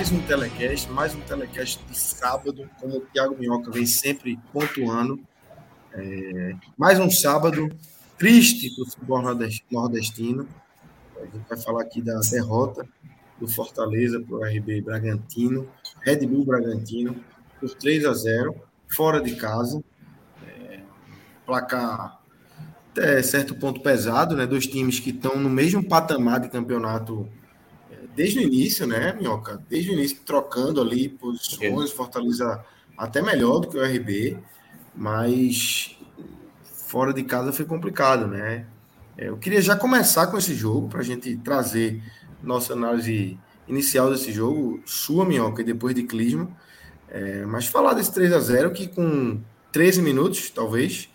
Mais um telecast, mais um telecast de sábado, como o Thiago Minhoca vem sempre pontuando. É, mais um sábado triste para o futebol nordestino. A gente vai falar aqui da derrota do Fortaleza para o RB Bragantino, Red Bull Bragantino, por 3 a 0, fora de casa. É, placar até certo ponto pesado, né? Dois times que estão no mesmo patamar de campeonato desde o início, né, Minhoca? Desde o início, trocando ali posições, Fortaleza até melhor do que o RB, mas fora de casa foi complicado, né? É, eu queria já começar com esse jogo, para a gente trazer nossa análise inicial desse jogo, sua Minhoca e depois de Clisma, é, mas falar desse 3 a 0 que com 13 minutos, talvez,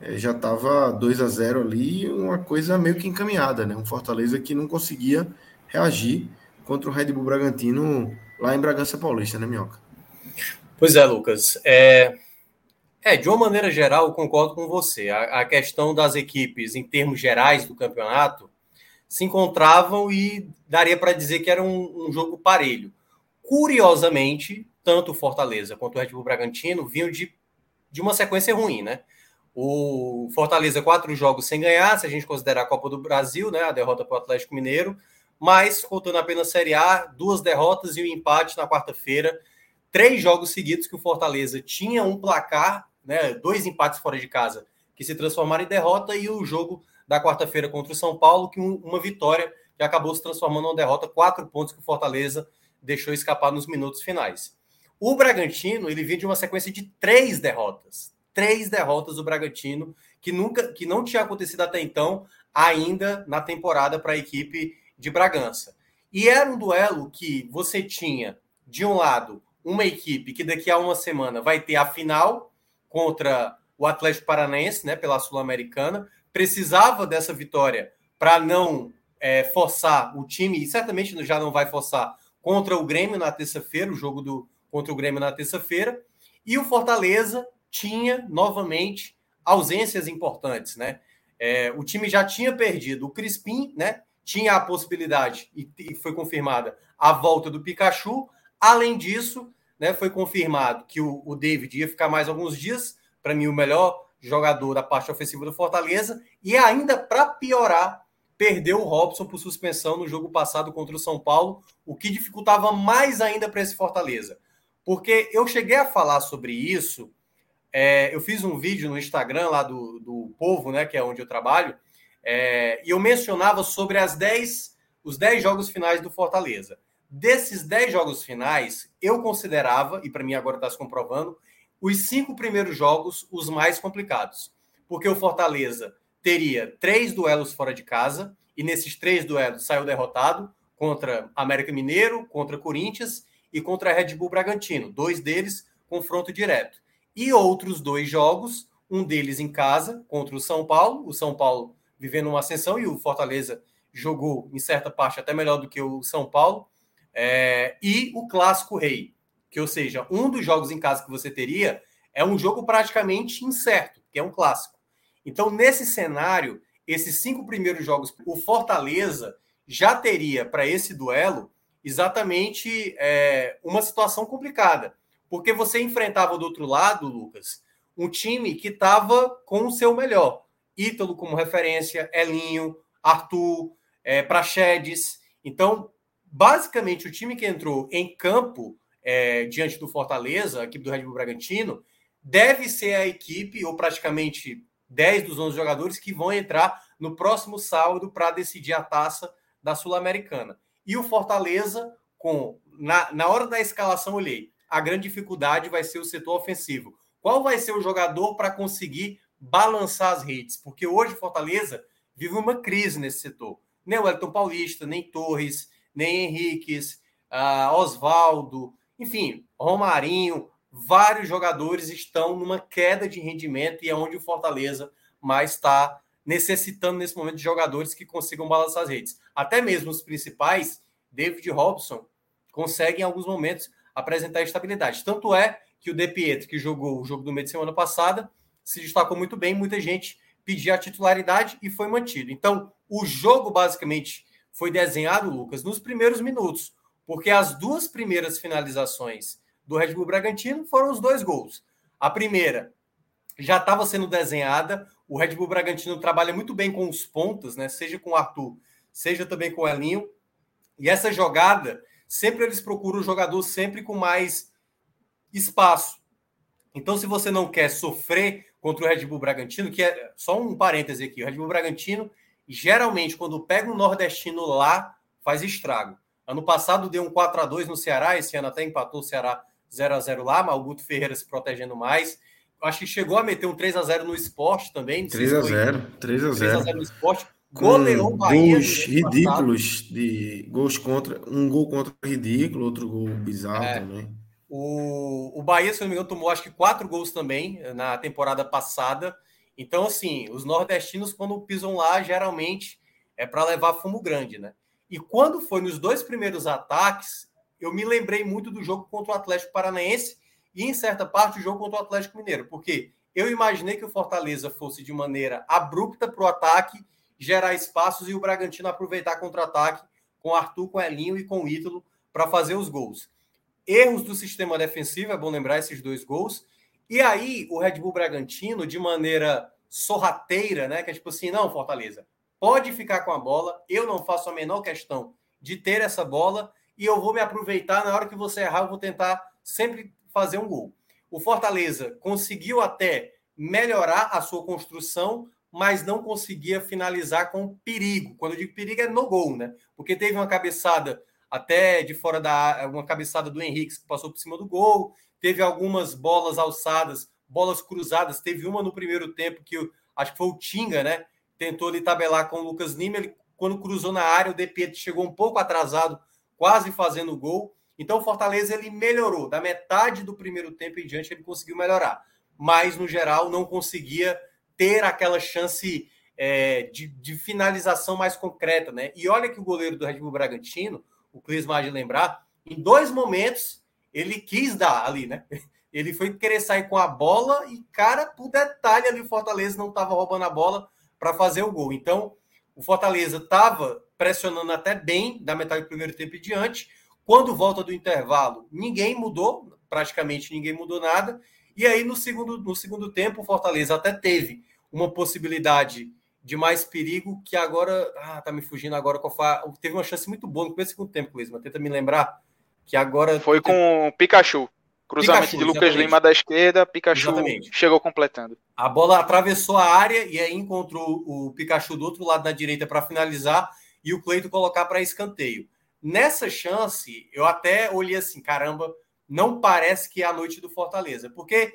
é, já estava 2 a 0 ali, uma coisa meio que encaminhada, né? Um Fortaleza que não conseguia reagir contra o Red Bull Bragantino lá em Bragança Paulista, né, Minhoca? Pois é, Lucas. É, é de uma maneira geral, eu concordo com você. A, a questão das equipes, em termos gerais do campeonato, se encontravam e daria para dizer que era um, um, jogo parelho. Curiosamente, tanto o Fortaleza quanto o Red Bull Bragantino vinham de, de uma sequência ruim, né? O Fortaleza, quatro jogos sem ganhar, se a gente considerar a Copa do Brasil, né? A derrota para o Atlético Mineiro mas contando apenas Série A, duas derrotas e um empate na quarta-feira. Três jogos seguidos que o Fortaleza tinha um placar, né, dois empates fora de casa, que se transformaram em derrota, e o jogo da quarta-feira contra o São Paulo, que um, uma vitória que acabou se transformando em derrota, quatro pontos que o Fortaleza deixou escapar nos minutos finais. O Bragantino, ele vinha de uma sequência de três derrotas. Três derrotas do Bragantino, que nunca que não tinha acontecido até então, ainda na temporada para a equipe de Bragança. E era um duelo que você tinha, de um lado, uma equipe que daqui a uma semana vai ter a final contra o Atlético Paranaense, né, pela Sul-Americana, precisava dessa vitória para não é, forçar o time, e certamente já não vai forçar contra o Grêmio na terça-feira, o jogo do contra o Grêmio na terça-feira, e o Fortaleza tinha novamente ausências importantes, né? É, o time já tinha perdido o Crispim, né? Tinha a possibilidade, e, foi confirmada, a volta do Pikachu. Além disso, né, foi confirmado que o, o David ia ficar mais alguns dias, para mim, o melhor jogador da parte ofensiva do Fortaleza, e ainda para piorar, perdeu o Robson por suspensão no jogo passado contra o São Paulo, o que dificultava mais ainda para esse Fortaleza. Porque eu cheguei a falar sobre isso, é, eu fiz um vídeo no Instagram lá do, do Povo, né, que é onde eu trabalho, é, e eu mencionava sobre as 10, os 10 jogos finais do Fortaleza. Desses 10 jogos finais, eu considerava, e para mim agora está se comprovando, os cinco primeiros jogos os mais complicados. Porque o Fortaleza teria três duelos fora de casa, e nesses três duelos saiu derrotado contra América Mineiro, contra Corinthians e contra Red Bull Bragantino. Dois deles, confronto direto. E outros dois jogos, um deles em casa, contra o São Paulo. O São Paulo vivendo uma ascensão e o Fortaleza jogou em certa parte até melhor do que o São Paulo. É, e o clássico rei, que ou seja, um dos jogos em casa que você teria é um jogo praticamente incerto, que é um clássico. Então, nesse cenário, esses cinco primeiros jogos, o Fortaleza já teria para esse duelo exatamente é, uma situação complicada, porque você enfrentava do outro lado, Lucas, um time que estava com o seu melhor. Ítalo como referência, Elinho, Arthur, é, Praxedes. Então, basicamente, o time que entrou em campo é, diante do Fortaleza, a equipe do Red Bull Bragantino, deve ser a equipe, ou praticamente 10 dos 11 jogadores que vão entrar no próximo sábado para decidir a taça da Sul-Americana. E o Fortaleza, com na, na hora da escalação, olhei, a grande dificuldade vai ser o setor ofensivo. Qual vai ser o jogador para conseguir balançar as redes? Porque hoje Fortaleza vive uma crise nesse setor. Nem o Elton Paulista, nem Torres, nem Henriques, uh, Oswaldo, enfim, Romarinho, vários jogadores estão numa queda de rendimento e é onde o Fortaleza mais está necessitando nesse momento de jogadores que consigam balançar as redes. Até mesmo os principais, David Robson, conseguem em alguns momentos apresentar estabilidade. Tanto é que o De Pietro, que jogou o jogo do meio de semana passada, se destacou muito bem, muita gente pediu a titularidade e foi mantido. Então, o jogo basicamente foi desenhado, Lucas, nos primeiros minutos, porque as duas primeiras finalizações do Red Bull Bragantino foram os dois gols. A primeira já estava sendo desenhada, o Red Bull Bragantino trabalha muito bem com os pontos, né? Seja com o Arthur, seja também com o Elinho. E essa jogada, sempre eles procuram o jogador sempre com mais espaço. Então, se você não quer sofrer contra o Red Bull Bragantino, que é só um parêntese aqui, o Red Bull Bragantino, geralmente, quando pega um nordestino lá, faz estrago. Ano passado deu um 4 a 2 no Ceará, esse ano até empatou o Ceará 0 a 0 lá, mas o Guto Ferreira se protegendo mais. Acho que chegou a meter um 3 a 0 no esporte também. 3 a 0 3 a 0 3 a 0 no esporte. Goleou Bahia. Gols ridículos de gols contra. Um gol contra ridículo, outro gol bizarro é. também. O, o Bahia, se não me engano, tomou acho que quatro gols também eh, na temporada passada. Então, assim, os nordestinos, quando pisam lá, geralmente é para levar fumo grande, né? E quando foi nos dois primeiros ataques, eu me lembrei muito do jogo contra o Atlético Paranaense e, em certa parte, o jogo contra o Atlético Mineiro, porque eu imaginei que o Fortaleza fosse de maneira abrupta para o ataque, gerar espaços e o Bragantino aproveitar contra-ataque com Arthur, com Elinho e com o Ítalo para fazer os gols. Erros do sistema defensivo, é bom lembrar esses dois gols. E aí, o Red Bull Bragantino, de maneira sorrateira, né? Que é tipo assim, não, Fortaleza, pode ficar com a bola, eu não faço a menor questão de ter essa bola e eu vou me aproveitar na hora que você errar, eu vou tentar sempre fazer um gol. O Fortaleza conseguiu até melhorar a sua construção, mas não conseguia finalizar com perigo. Quando eu digo perigo é no gol, né? Porque teve uma cabeçada até de fora da uma cabeçada do Henrique que passou por cima do gol, teve algumas bolas alçadas, bolas cruzadas, teve uma no primeiro tempo que eu, acho que foi o Tinga, né? Tentou ele tabelar com o Lucas Lima, ele quando cruzou na área, o De chegou um pouco atrasado, quase fazendo o gol. Então o Fortaleza ele melhorou, da metade do primeiro tempo em diante ele conseguiu melhorar, mas no geral não conseguia ter aquela chance é, de, de, finalização mais concreta, né? E olha que o goleiro do Red Bull Bragantino, o Cris de lembrar, em dois momentos ele quis dar ali, né? Ele foi querer sair com a bola e, cara, por detalhe ali, o Fortaleza não estava roubando a bola para fazer o gol. Então, o Fortaleza estava pressionando até bem da metade do primeiro tempo e diante. Quando volta do intervalo, ninguém mudou, praticamente ninguém mudou nada. E aí, no segundo, no segundo tempo, o Fortaleza até teve uma possibilidade de mais perigo que agora. Ah, tá me fugindo agora. Teve uma chance muito boa no começo do segundo tempo, Luiz, mas tenta me lembrar que agora. Foi com o Pikachu. Cruzamento Pikachu, de Lucas exatamente. Lima da esquerda, Pikachu exatamente. chegou completando. A bola atravessou a área e aí encontrou o Pikachu do outro lado da direita para finalizar e o Cleito colocar para escanteio. Nessa chance, eu até olhei assim, caramba, não parece que é a noite do Fortaleza, porque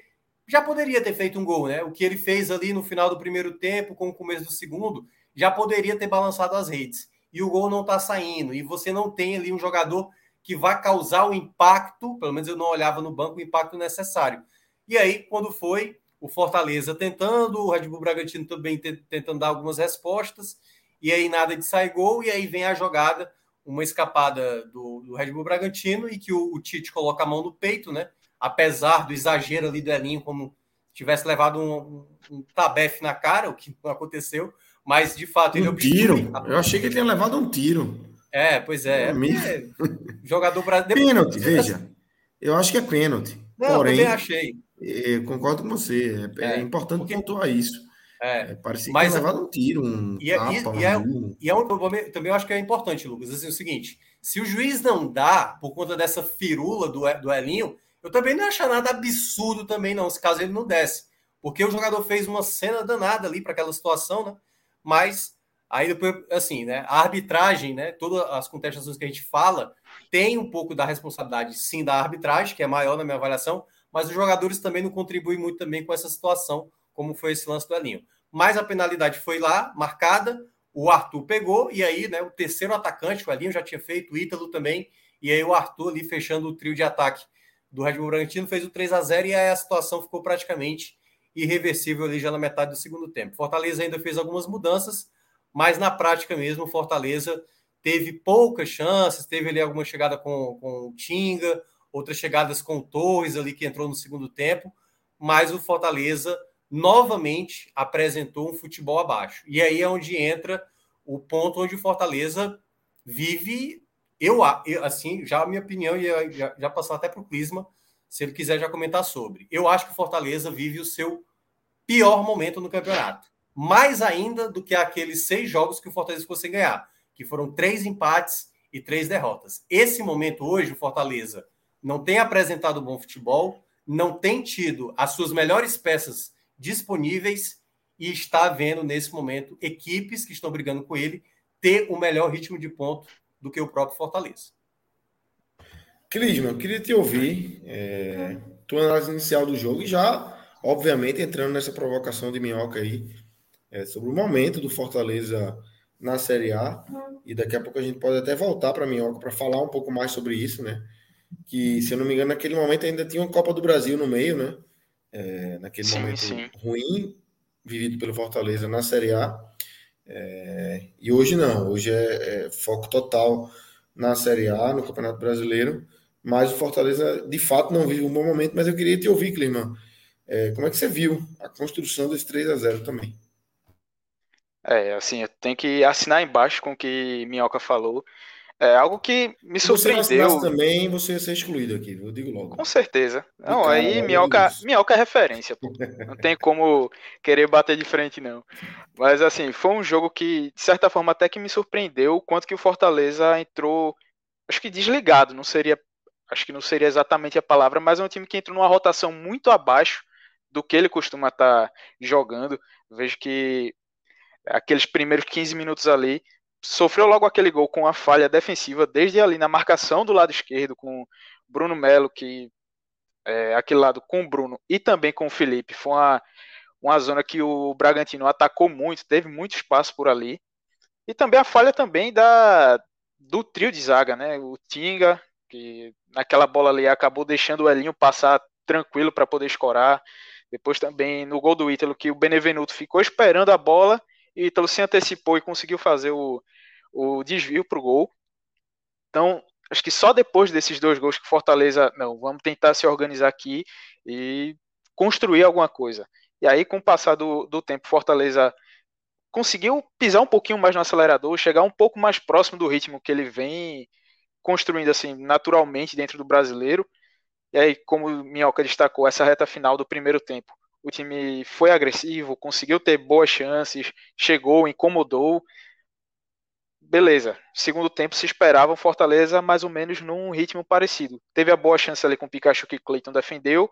já poderia ter feito um gol, né? O que ele fez ali no final do primeiro tempo, com o começo do segundo, já poderia ter balançado as redes. E o gol não está saindo. E você não tem ali um jogador que vai causar o impacto, pelo menos eu não olhava no banco, o impacto necessário. E aí, quando foi o Fortaleza tentando, o Red Bull Bragantino também tentando dar algumas respostas, e aí nada de sair gol, e aí vem a jogada, uma escapada do, do Red Bull Bragantino, e que o, o Tite coloca a mão no peito, né? Apesar do exagero ali do Elinho, como tivesse levado um, um, um tabefe na cara, o que não aconteceu, mas de fato ele um tiro. Eu achei que ele tinha levado um tiro. É, pois é. é jogador brasileiro. Pênalti, veja. Eu acho que é pênalti. Não, Porém, também achei. É, concordo com você. É, é, é importante porque... pontuar isso. É, é parecia mas, que levado um tiro, um e, tapa, e, e, é, e é um também eu acho que é importante, Lucas. Assim, é o seguinte: se o juiz não dá por conta dessa firula do, do Elinho, eu também não acho nada absurdo também, não, se caso ele não desse. porque o jogador fez uma cena danada ali para aquela situação, né? Mas aí depois, assim, né? A arbitragem, né? Todas as contestações que a gente fala tem um pouco da responsabilidade, sim, da arbitragem, que é maior na minha avaliação, mas os jogadores também não contribuem muito também com essa situação, como foi esse lance do Elinho. Mas a penalidade foi lá, marcada, o Arthur pegou, e aí, né, o terceiro atacante, o Elinho já tinha feito, o Ítalo também, e aí o Arthur ali fechando o trio de ataque do Red Bull Bragantino fez o 3 a 0 e aí a situação ficou praticamente irreversível ali já na metade do segundo tempo. Fortaleza ainda fez algumas mudanças, mas na prática mesmo, Fortaleza teve poucas chances, teve ali alguma chegada com, com o Tinga, outras chegadas com o Torres ali que entrou no segundo tempo, mas o Fortaleza novamente apresentou um futebol abaixo. E aí é onde entra o ponto onde o Fortaleza vive, eu, assim, já a minha opinião, e já, já até para o Clisma, se ele quiser já comentar sobre. Eu acho que o Fortaleza vive o seu pior momento no campeonato. Mais ainda do que aqueles seis jogos que o Fortaleza ficou sem ganhar, que foram três empates e três derrotas. Esse momento hoje, o Fortaleza não tem apresentado bom futebol, não tem tido as suas melhores peças disponíveis e está vendo nesse momento equipes que estão brigando com ele ter o melhor ritmo de ponto do que o próprio Fortaleza. Clisman, queria te ouvir, é, tua análise inicial do jogo e já, obviamente, entrando nessa provocação de minhoca aí, é, sobre o momento do Fortaleza na Série A, e daqui a pouco a gente pode até voltar para a minhoca para falar um pouco mais sobre isso, né? Que, se eu não me engano, naquele momento ainda tinha uma Copa do Brasil no meio, né? É, naquele sim, momento sim. ruim vivido pelo Fortaleza na Série A. É, e hoje não, hoje é, é, foco total na Série A, no Campeonato Brasileiro. Mas o Fortaleza, de fato, não vive um bom momento. Mas eu queria te ouvir, Clima. É, como é que você viu a construção desse 3 a 0 também? É, assim, eu tenho que assinar embaixo com o que Minhoca falou. É algo que me surpreendeu. Se também, você ia ser excluído aqui, eu digo logo. Com certeza. Não, cara, aí Minhoca, Minhoca é referência, pô. Não tem como querer bater de frente, não. Mas, assim, foi um jogo que, de certa forma, até que me surpreendeu o quanto que o Fortaleza entrou, acho que desligado, não seria acho que não seria exatamente a palavra, mas é um time que entrou numa rotação muito abaixo do que ele costuma estar tá jogando. Vejo que aqueles primeiros 15 minutos ali sofreu logo aquele gol com a falha defensiva, desde ali na marcação do lado esquerdo com Bruno Melo, que é, aquele lado com o Bruno e também com o Felipe. Foi uma, uma zona que o Bragantino atacou muito, teve muito espaço por ali. E também a falha também da, do trio de zaga, né? O Tinga, que naquela bola ali acabou deixando o Elinho passar tranquilo para poder escorar. Depois também no gol do Ítalo, que o Benevenuto ficou esperando a bola Ítalo se antecipou e conseguiu fazer o, o desvio para o gol. Então, acho que só depois desses dois gols que Fortaleza, não, vamos tentar se organizar aqui e construir alguma coisa. E aí, com o passar do, do tempo, Fortaleza conseguiu pisar um pouquinho mais no acelerador, chegar um pouco mais próximo do ritmo que ele vem construindo assim naturalmente dentro do brasileiro. E aí, como Minhoca destacou, essa reta final do primeiro tempo, o time foi agressivo, conseguiu ter boas chances, chegou, incomodou. Beleza. Segundo tempo se esperava o Fortaleza mais ou menos num ritmo parecido. Teve a boa chance ali com o Pikachu que Clayton defendeu.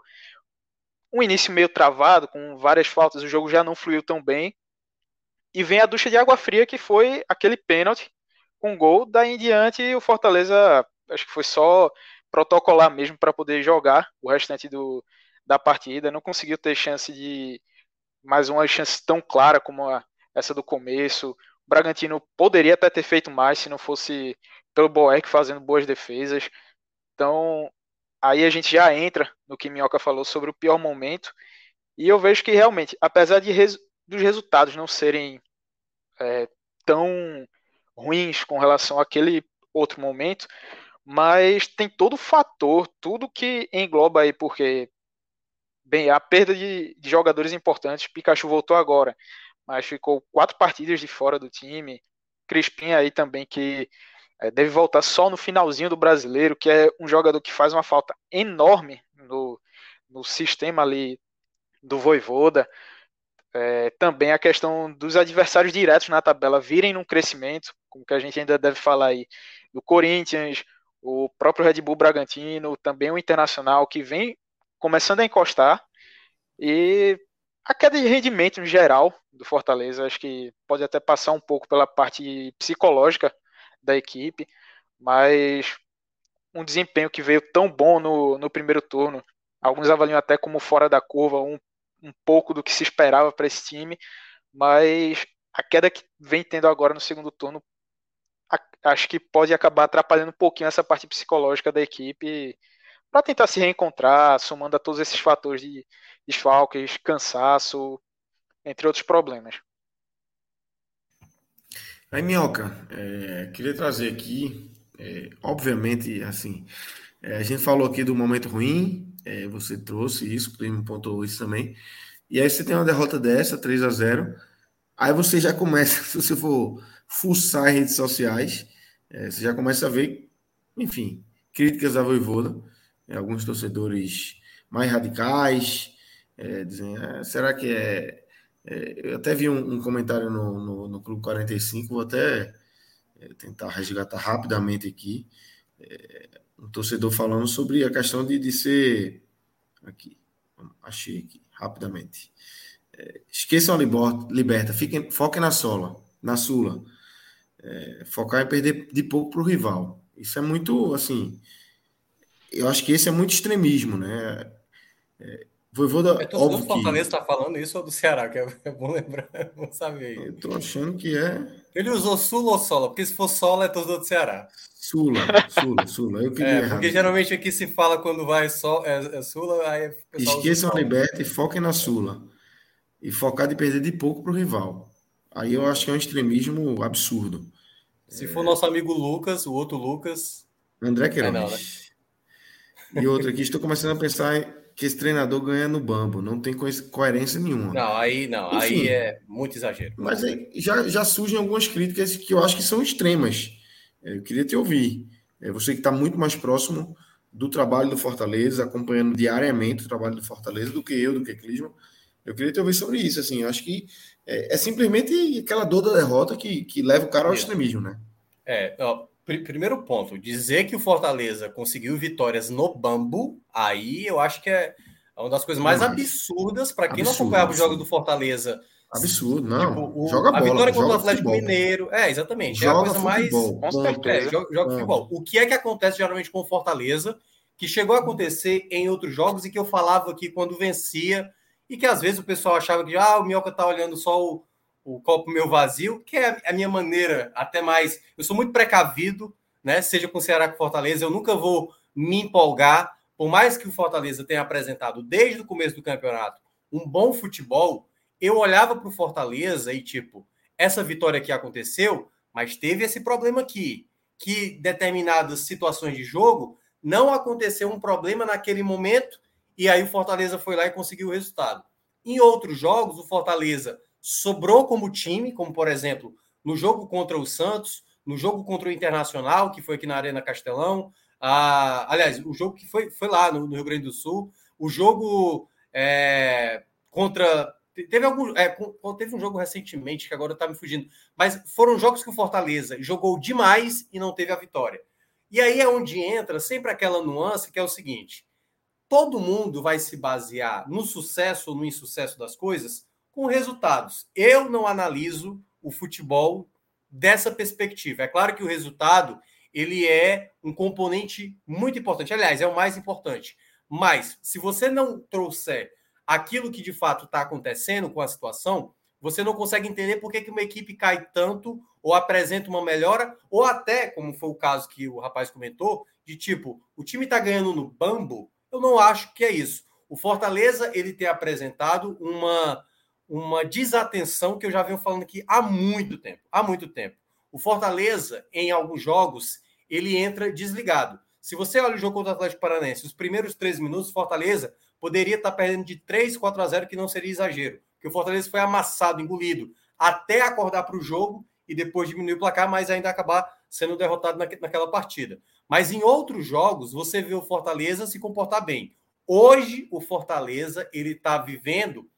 Um início meio travado, com várias faltas, o jogo já não fluiu tão bem. E vem a ducha de água fria que foi aquele pênalti com gol. Daí em diante, o Fortaleza, acho que foi só protocolar mesmo para poder jogar o restante do, da partida. Não conseguiu ter chance de mais uma chance tão clara como a, essa do começo. O Bragantino poderia até ter feito mais se não fosse pelo Boeck fazendo boas defesas. Então, aí a gente já entra no que Minhoca falou sobre o pior momento. E eu vejo que realmente, apesar de res, dos resultados não serem é, tão ruins com relação àquele outro momento, mas tem todo o fator, tudo que engloba aí, porque, bem, a perda de, de jogadores importantes, Pikachu voltou agora, mas ficou quatro partidas de fora do time, Crispim aí também, que é, deve voltar só no finalzinho do brasileiro, que é um jogador que faz uma falta enorme no, no sistema ali do Voivoda. É, também a questão dos adversários diretos na tabela virem num crescimento, como que a gente ainda deve falar aí, do Corinthians, o próprio Red Bull Bragantino, também o Internacional, que vem começando a encostar, e a queda de rendimento em geral do Fortaleza, acho que pode até passar um pouco pela parte psicológica da equipe, mas um desempenho que veio tão bom no, no primeiro turno, alguns avaliam até como fora da curva, um, um pouco do que se esperava para esse time, mas a queda que vem tendo agora no segundo turno acho que pode acabar atrapalhando um pouquinho essa parte psicológica da equipe para tentar se reencontrar, somando a todos esses fatores de desfalques, cansaço, entre outros problemas. Aí, Minhoca, é, queria trazer aqui, é, obviamente, assim, é, a gente falou aqui do momento ruim, é, você trouxe isso, o Clima pontuou isso também, e aí você tem uma derrota dessa, 3 a 0 aí você já começa, se você for fuçar redes sociais, é, você já começa a ver, enfim, críticas à Voivoda, alguns torcedores mais radicais, é, dizem, ah, será que é, é... eu até vi um, um comentário no, no, no, Clube 45, vou até é, tentar resgatar rapidamente aqui, é, um torcedor falando sobre a questão de, de ser, aqui, achei aqui, rapidamente, esqueçam a liberta, fiquem, foquem na sola, na Sula, é, focar em perder de pouco para o rival. Isso é muito, assim, eu acho que esse é muito extremismo, né? É, Voivoda, é óbvio do Fortaleza está falando isso ou do Ceará, que é, é bom lembrar, não saber. Eu tô achando que é. Ele usou Sula ou Sola? Porque se for Sola é torcedor do Ceará. Sula, Sula, Sula. Eu queria é, errar. Porque geralmente aqui se fala quando vai só é, é Sula, aí Esqueçam a liberta e foquem na Sula. E focar de perder de pouco para o rival. Aí eu acho que é um extremismo absurdo. Se for nosso amigo Lucas, o outro Lucas. André Queiroz. É? E outro aqui, estou começando a pensar que esse treinador ganha no bambo. Não tem coerência nenhuma. Não, aí não, Enfim, aí é muito exagero. Mas aí já, já surgem algumas críticas que eu acho que são extremas. É, eu queria te ouvir. É você que está muito mais próximo do trabalho do Fortaleza, acompanhando diariamente o trabalho do Fortaleza, do que eu, do que Clisman. Eu queria te ouvir sobre isso. Assim, eu acho que é, é, simplesmente aquela dor da derrota que, que leva o cara ao extremismo, né? É, ó, primeiro ponto, dizer que o Fortaleza conseguiu vitórias no bambu, aí eu acho que é uma das coisas mais absurdas para quem absurdo, não acompanhava o jogo do Fortaleza. Absurdo, não. Tipo, o, joga bola. A vitória contra o Atlético futebol. Mineiro. É, exatamente. Joga é a coisa futebol, mais. Ponto, é, joga, joga futebol. O que é que acontece geralmente com o Fortaleza, que chegou a acontecer em outros jogos e que eu falava aqui quando vencia e que às vezes o pessoal achava que ah, o Minhoca tá olhando só o, o copo meu vazio, que é a minha maneira, até mais. Eu sou muito precavido, né? Seja com o Ceará com Fortaleza, eu nunca vou me empolgar, por mais que o Fortaleza tenha apresentado desde o começo do campeonato um bom futebol, eu olhava para o Fortaleza e tipo, essa vitória aqui aconteceu, mas teve esse problema aqui, que determinadas situações de jogo não aconteceu um problema naquele momento e aí o Fortaleza foi lá e conseguiu o resultado. Em outros jogos, o Fortaleza sobrou como time, como por exemplo, no jogo contra o Santos, no jogo contra o Internacional, que foi aqui na Arena Castelão. Ah, aliás, o jogo que foi, foi lá no, no Rio Grande do Sul, o jogo é, contra. Teve algum. É, teve um jogo recentemente que agora está me fugindo. Mas foram jogos que o Fortaleza jogou demais e não teve a vitória. E aí é onde entra sempre aquela nuance que é o seguinte: todo mundo vai se basear no sucesso ou no insucesso das coisas com resultados. Eu não analiso o futebol dessa perspectiva. É claro que o resultado ele é um componente muito importante. Aliás, é o mais importante. Mas se você não trouxer aquilo que de fato está acontecendo com a situação, você não consegue entender por que, que uma equipe cai tanto ou apresenta uma melhora, ou até, como foi o caso que o rapaz comentou, de tipo, o time está ganhando no bambo, eu não acho que é isso. O Fortaleza ele tem apresentado uma, uma desatenção que eu já venho falando aqui há muito tempo. Há muito tempo. O Fortaleza, em alguns jogos, ele entra desligado. Se você olha o jogo contra o Atlético Paranaense, os primeiros três minutos, Fortaleza poderia estar perdendo de 3, 4 a 0, que não seria exagero. Porque o Fortaleza foi amassado, engolido, até acordar para o jogo e depois diminuir o placar, mas ainda acabar sendo derrotado naquela partida. Mas em outros jogos, você vê o Fortaleza se comportar bem. Hoje, o Fortaleza, ele está vivendo.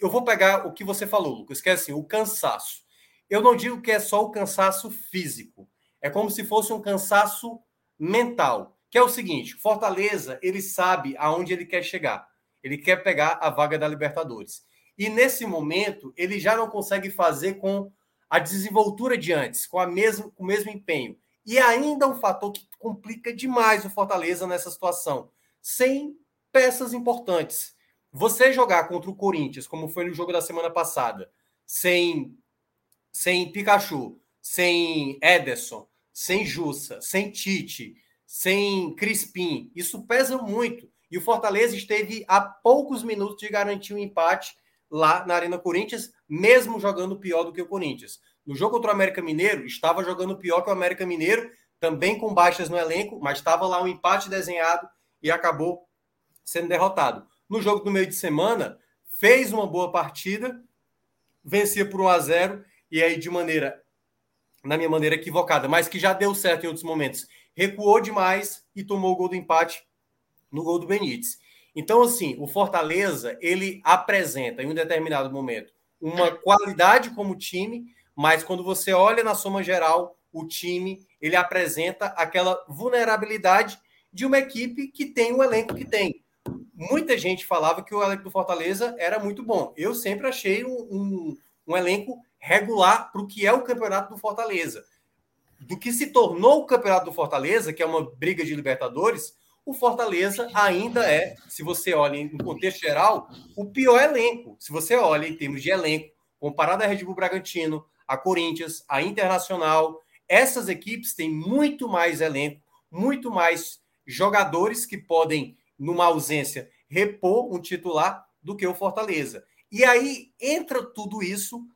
Eu vou pegar o que você falou, Lucas, que é assim, o cansaço. Eu não digo que é só o cansaço físico. É como se fosse um cansaço mental. Que é o seguinte: Fortaleza, ele sabe aonde ele quer chegar. Ele quer pegar a vaga da Libertadores. E nesse momento, ele já não consegue fazer com a desenvoltura de antes, com, a mesmo, com o mesmo empenho. E ainda um fator que complica demais o Fortaleza nessa situação. Sem peças importantes. Você jogar contra o Corinthians, como foi no jogo da semana passada, sem, sem Pikachu, sem Ederson, sem Jussa, sem Tite, sem Crispim, isso pesa muito. E o Fortaleza esteve a poucos minutos de garantir um empate lá na Arena Corinthians, mesmo jogando pior do que o Corinthians. No jogo contra o América Mineiro, estava jogando pior que o América Mineiro, também com baixas no elenco, mas estava lá um empate desenhado e acabou sendo derrotado. No jogo do meio de semana, fez uma boa partida, vencia por 1 a 0 e aí de maneira na minha maneira equivocada, mas que já deu certo em outros momentos. Recuou demais e tomou o gol do empate no gol do Benítez. Então, assim, o Fortaleza, ele apresenta em um determinado momento uma qualidade como time, mas quando você olha na soma geral, o time, ele apresenta aquela vulnerabilidade de uma equipe que tem o elenco que tem. Muita gente falava que o elenco do Fortaleza era muito bom. Eu sempre achei um, um, um elenco regular para o que é o campeonato do Fortaleza. Do que se tornou o campeonato do Fortaleza, que é uma briga de Libertadores, o Fortaleza ainda é, se você olha em contexto geral, o pior elenco. Se você olha em termos de elenco, comparado a Red Bull Bragantino, a Corinthians, a Internacional, essas equipes têm muito mais elenco, muito mais jogadores que podem, numa ausência, repor um titular do que o Fortaleza. E aí entra tudo isso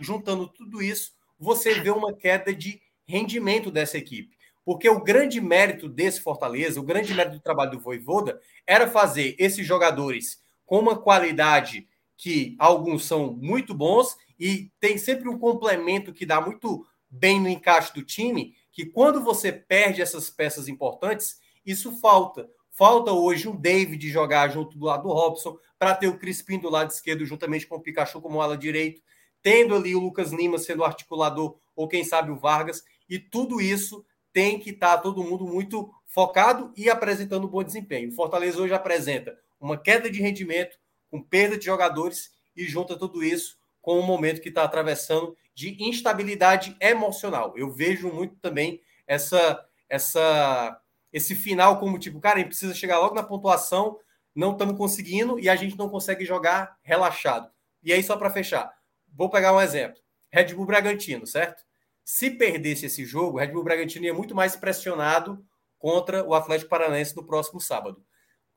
juntando tudo isso, você vê uma queda de rendimento dessa equipe. Porque o grande mérito desse Fortaleza, o grande mérito do trabalho do Voivoda, era fazer esses jogadores com uma qualidade que alguns são muito bons e tem sempre um complemento que dá muito bem no encaixe do time, que quando você perde essas peças importantes, isso falta. Falta hoje um David jogar junto do lado do Robson, para ter o Crispim do lado esquerdo juntamente com o Pikachu como ala direito tendo ali o Lucas Lima sendo articulador, ou quem sabe o Vargas, e tudo isso tem que estar tá todo mundo muito focado e apresentando bom desempenho. O Fortaleza hoje apresenta uma queda de rendimento, com perda de jogadores, e junta tudo isso com o momento que está atravessando de instabilidade emocional. Eu vejo muito também essa, essa, esse final como tipo, cara, a gente precisa chegar logo na pontuação, não estamos conseguindo e a gente não consegue jogar relaxado. E aí, só para fechar, Vou pegar um exemplo. Red Bull Bragantino, certo? Se perdesse esse jogo, Red Bull Bragantino ia muito mais pressionado contra o Atlético Paranaense no próximo sábado.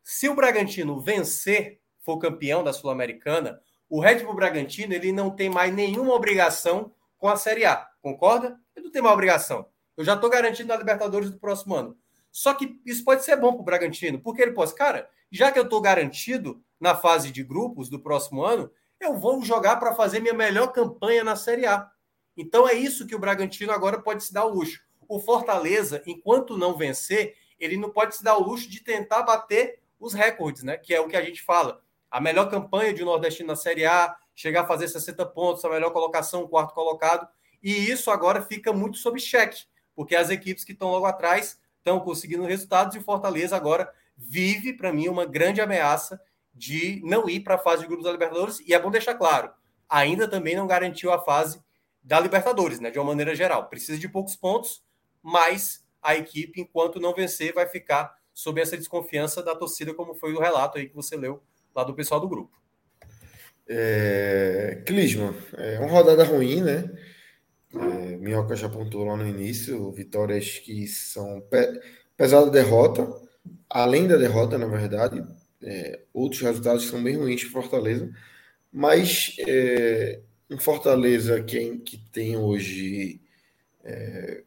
Se o Bragantino vencer, for campeão da Sul-Americana, o Red Bull Bragantino ele não tem mais nenhuma obrigação com a Série A. Concorda? Ele não tem mais obrigação. Eu já estou garantido na Libertadores do próximo ano. Só que isso pode ser bom para o Bragantino, porque ele pode, cara, já que eu estou garantido na fase de grupos do próximo ano, eu vou jogar para fazer minha melhor campanha na Série A. Então é isso que o Bragantino agora pode se dar o luxo. O Fortaleza, enquanto não vencer, ele não pode se dar o luxo de tentar bater os recordes, né? Que é o que a gente fala. A melhor campanha de um nordestino na Série A, chegar a fazer 60 pontos, a melhor colocação, quarto colocado. E isso agora fica muito sob cheque, porque as equipes que estão logo atrás estão conseguindo resultados e o Fortaleza agora vive, para mim, uma grande ameaça de não ir para a fase de grupos da Libertadores. E é bom deixar claro, ainda também não garantiu a fase da Libertadores, né? De uma maneira geral. Precisa de poucos pontos, mas a equipe, enquanto não vencer, vai ficar sob essa desconfiança da torcida, como foi o relato aí que você leu lá do pessoal do grupo. É, é uma rodada ruim, né? É, Minhoca já apontou lá no início, vitórias que são pe pesada derrota, além da derrota, na verdade, é, outros resultados são bem ruins para Fortaleza, mas é, um Fortaleza que, que tem hoje é,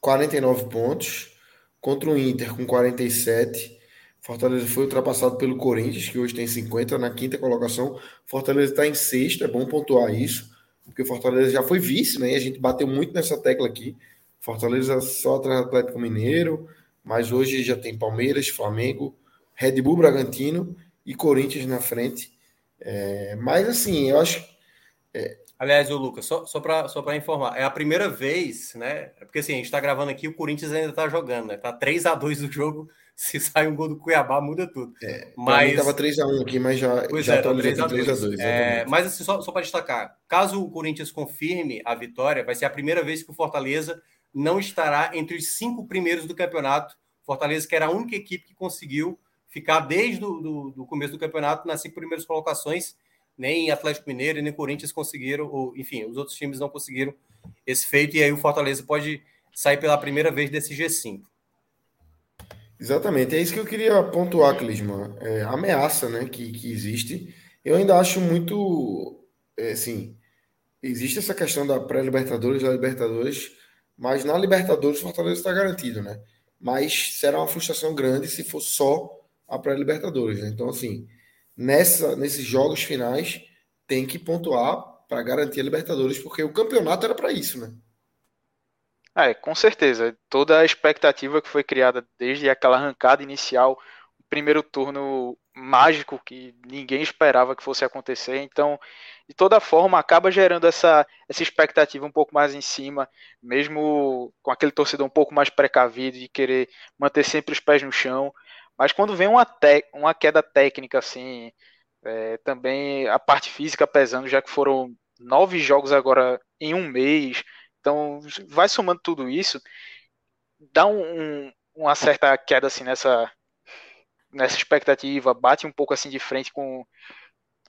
49 pontos contra o Inter com 47. Fortaleza foi ultrapassado pelo Corinthians, que hoje tem 50 na quinta colocação. Fortaleza está em sexta, é bom pontuar isso, porque Fortaleza já foi vice, né? E a gente bateu muito nessa tecla aqui. Fortaleza só atrás do Atlético Mineiro, mas hoje já tem Palmeiras, Flamengo, Red Bull Bragantino e Corinthians na frente. É, mas assim, eu acho. É, Aliás, o Lucas, só, só para só informar, é a primeira vez, né? Porque assim, a gente está gravando aqui, o Corinthians ainda está jogando, né? Tá 3 a 2 do jogo. Se sai um gol do Cuiabá, muda tudo. É, mas tava 3 a 1 aqui, mas já pois já é, 3 a 2. 3 a 2 é, mas assim, só, só para destacar, caso o Corinthians confirme a vitória, vai ser a primeira vez que o Fortaleza não estará entre os cinco primeiros do campeonato. Fortaleza que era a única equipe que conseguiu ficar desde o começo do campeonato nas cinco primeiras colocações nem Atlético Mineiro nem Corinthians conseguiram, ou, enfim, os outros times não conseguiram esse feito, e aí o Fortaleza pode sair pela primeira vez desse G5. Exatamente, é isso que eu queria pontuar, Clisman. É, a ameaça né, que, que existe, eu ainda acho muito. É, assim, existe essa questão da pré-Libertadores, da Libertadores, mas na Libertadores o Fortaleza está garantido, né? Mas será uma frustração grande se for só a pré-Libertadores. Né? Então, assim, nessa, nesses jogos finais tem que pontuar para garantir a Libertadores, porque o campeonato era para isso, né? É, com certeza. Toda a expectativa que foi criada desde aquela arrancada inicial, o primeiro turno mágico que ninguém esperava que fosse acontecer. Então, de toda forma, acaba gerando essa, essa expectativa um pouco mais em cima, mesmo com aquele torcedor um pouco mais precavido de querer manter sempre os pés no chão. Mas quando vem uma, te, uma queda técnica, assim, é, também a parte física pesando, já que foram nove jogos agora em um mês, então vai somando tudo isso, dá um, um, uma certa queda assim nessa, nessa expectativa, bate um pouco assim de frente com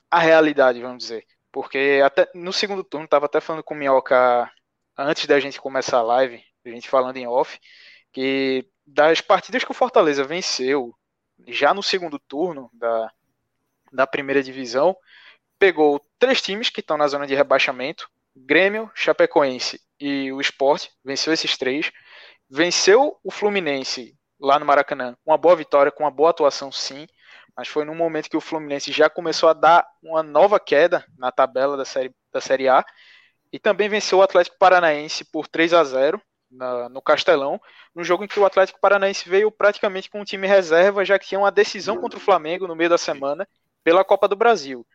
a realidade, vamos dizer. Porque até no segundo turno, estava até falando com o Minhoca antes da gente começar a live, a gente falando em off, que das partidas que o Fortaleza venceu já no segundo turno da, da primeira divisão, pegou três times que estão na zona de rebaixamento: Grêmio, Chapecoense e o Sport. Venceu esses três. Venceu o Fluminense lá no Maracanã. Uma boa vitória, com uma boa atuação, sim. Mas foi num momento que o Fluminense já começou a dar uma nova queda na tabela da Série, da série A. E também venceu o Atlético Paranaense por 3 a 0 na, no Castelão, no jogo em que o Atlético Paranaense veio praticamente com um time reserva, já que tinha uma decisão contra o Flamengo no meio da semana pela Copa do Brasil.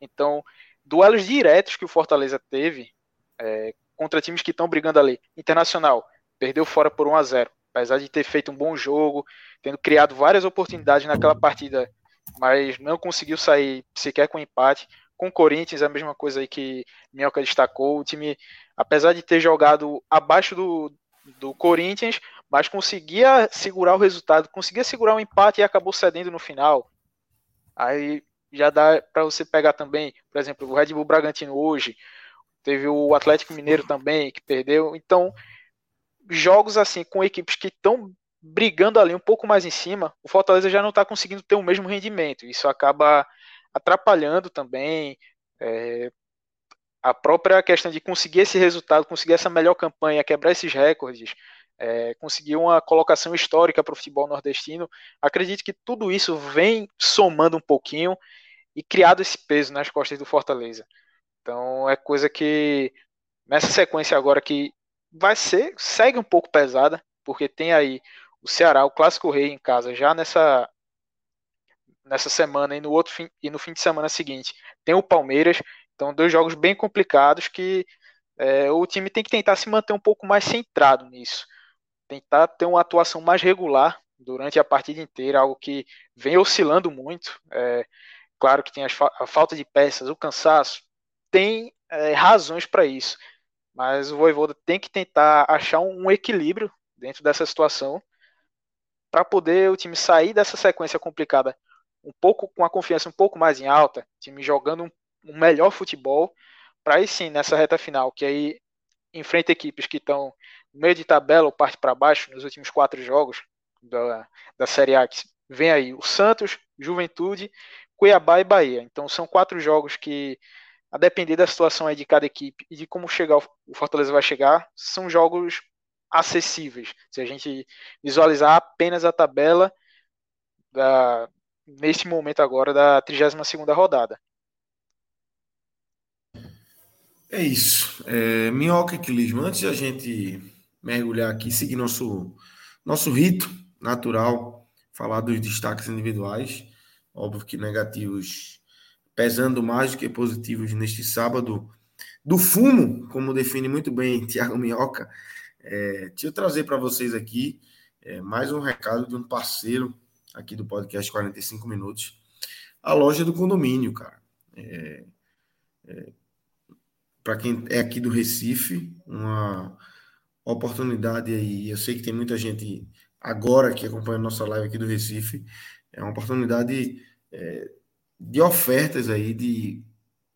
Então, duelos diretos que o Fortaleza teve é, contra times que estão brigando ali. Internacional, perdeu fora por 1 a 0 apesar de ter feito um bom jogo, tendo criado várias oportunidades naquela partida, mas não conseguiu sair sequer com empate. Com o Corinthians, a mesma coisa aí que Minhoca destacou. O time, apesar de ter jogado abaixo do, do Corinthians, mas conseguia segurar o resultado, conseguia segurar o empate e acabou cedendo no final. Aí já dá para você pegar também, por exemplo, o Red Bull Bragantino hoje, teve o Atlético Mineiro também que perdeu. Então, jogos assim com equipes que estão brigando ali um pouco mais em cima, o Fortaleza já não está conseguindo ter o mesmo rendimento. Isso acaba atrapalhando também é, a própria questão de conseguir esse resultado, conseguir essa melhor campanha, quebrar esses recordes, é, conseguir uma colocação histórica para o futebol nordestino. Acredito que tudo isso vem somando um pouquinho e criado esse peso nas costas do Fortaleza. Então é coisa que nessa sequência agora que vai ser segue um pouco pesada, porque tem aí o Ceará, o Clássico Rei em casa já nessa nessa semana e no outro fim, e no fim de semana seguinte tem o Palmeiras então, dois jogos bem complicados que é, o time tem que tentar se manter um pouco mais centrado nisso. Tentar ter uma atuação mais regular durante a partida inteira, algo que vem oscilando muito. É, claro que tem fa a falta de peças, o cansaço, tem é, razões para isso. Mas o Voivoda tem que tentar achar um, equilíbrio dentro dessa situação para poder o time sair dessa sequência complicada um pouco com a confiança um pouco mais em alta, time jogando um um melhor futebol, para aí sim, nessa reta final, que aí enfrenta equipes que estão no meio de tabela ou parte para baixo nos últimos quatro jogos da, da Série A, que vem aí o Santos, Juventude, Cuiabá e Bahia. Então são quatro jogos que, a depender da situação aí de cada equipe e de como chegar o Fortaleza vai chegar, são jogos acessíveis. Se a gente visualizar apenas a tabela da, neste momento agora da 32 segunda rodada. É isso. É, minhoca e quilismo. Antes de a gente mergulhar aqui, seguir nosso, nosso rito natural, falar dos destaques individuais, óbvio que negativos pesando mais do que positivos neste sábado, do fumo, como define muito bem Tiago Minhoca, é, deixa eu trazer para vocês aqui é, mais um recado de um parceiro aqui do podcast 45 Minutos, a loja do condomínio, cara. É, é, para quem é aqui do Recife, uma oportunidade aí. Eu sei que tem muita gente agora que acompanha nossa live aqui do Recife. É uma oportunidade é, de ofertas aí de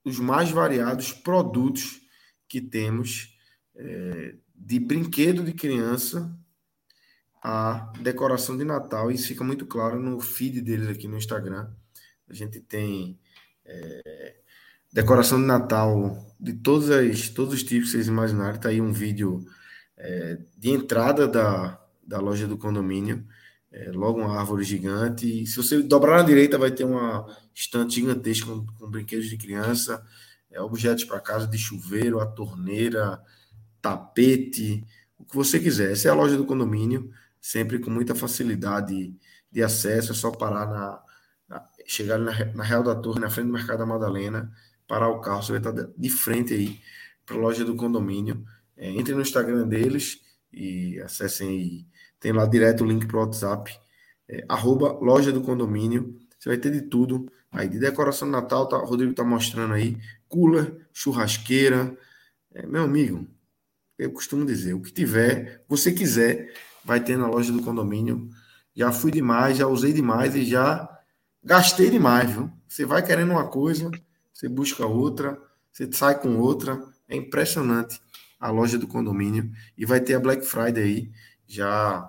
os mais variados produtos que temos é, de brinquedo de criança a decoração de Natal. Isso fica muito claro no feed deles aqui no Instagram. A gente tem é, decoração de Natal de todas as, todos os tipos que vocês imaginarem. Está aí um vídeo é, de entrada da, da loja do condomínio. É, logo uma árvore gigante. Se você dobrar na direita, vai ter uma estante gigantesca com, com brinquedos de criança, é, objetos para casa, de chuveiro, a torneira, tapete, o que você quiser. Essa é a loja do condomínio, sempre com muita facilidade de acesso. É só parar na, na chegar na, na Real da Torre, na frente do Mercado da Madalena, parar o carro, você vai estar de frente aí para a loja do condomínio. É, entre no Instagram deles e acessem aí. Tem lá direto o link para o WhatsApp. É, arroba loja do condomínio. Você vai ter de tudo. Aí de decoração de Natal, tá, o Rodrigo está mostrando aí. Cooler, churrasqueira. É, meu amigo, eu costumo dizer, o que tiver, você quiser, vai ter na loja do condomínio. Já fui demais, já usei demais e já gastei demais, viu? Você vai querendo uma coisa, você busca outra, você sai com outra. É impressionante a loja do condomínio. E vai ter a Black Friday aí, já